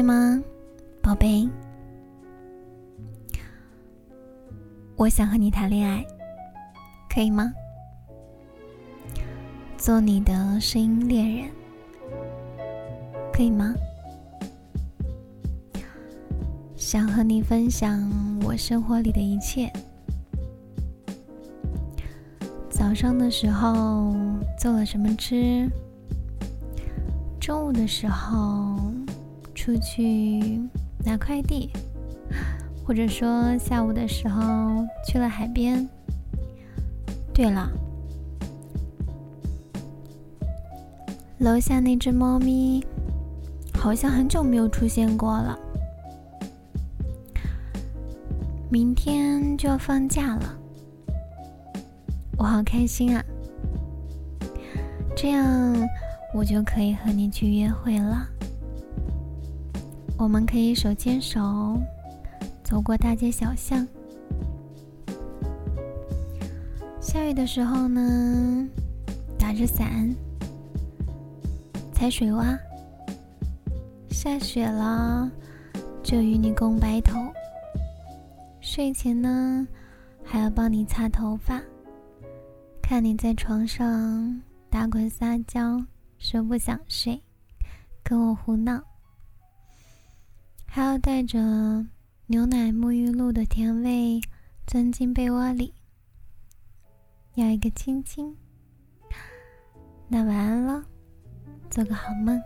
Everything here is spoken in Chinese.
在吗，宝贝？我想和你谈恋爱，可以吗？做你的声音恋人，可以吗？想和你分享我生活里的一切。早上的时候做了什么吃？中午的时候出去拿快递，或者说下午的时候去了海边。对了，楼下那只猫咪好像很久没有出现过了。明天就要放假了，我好开心啊！这样。我就可以和你去约会了。我们可以手牵手走过大街小巷。下雨的时候呢，打着伞踩水洼；下雪了，就与你共白头。睡前呢，还要帮你擦头发，看你在床上打滚撒娇。说不想睡，跟我胡闹，还要带着牛奶沐浴露的甜味钻进被窝里，要一个亲亲。那晚安了，做个好梦。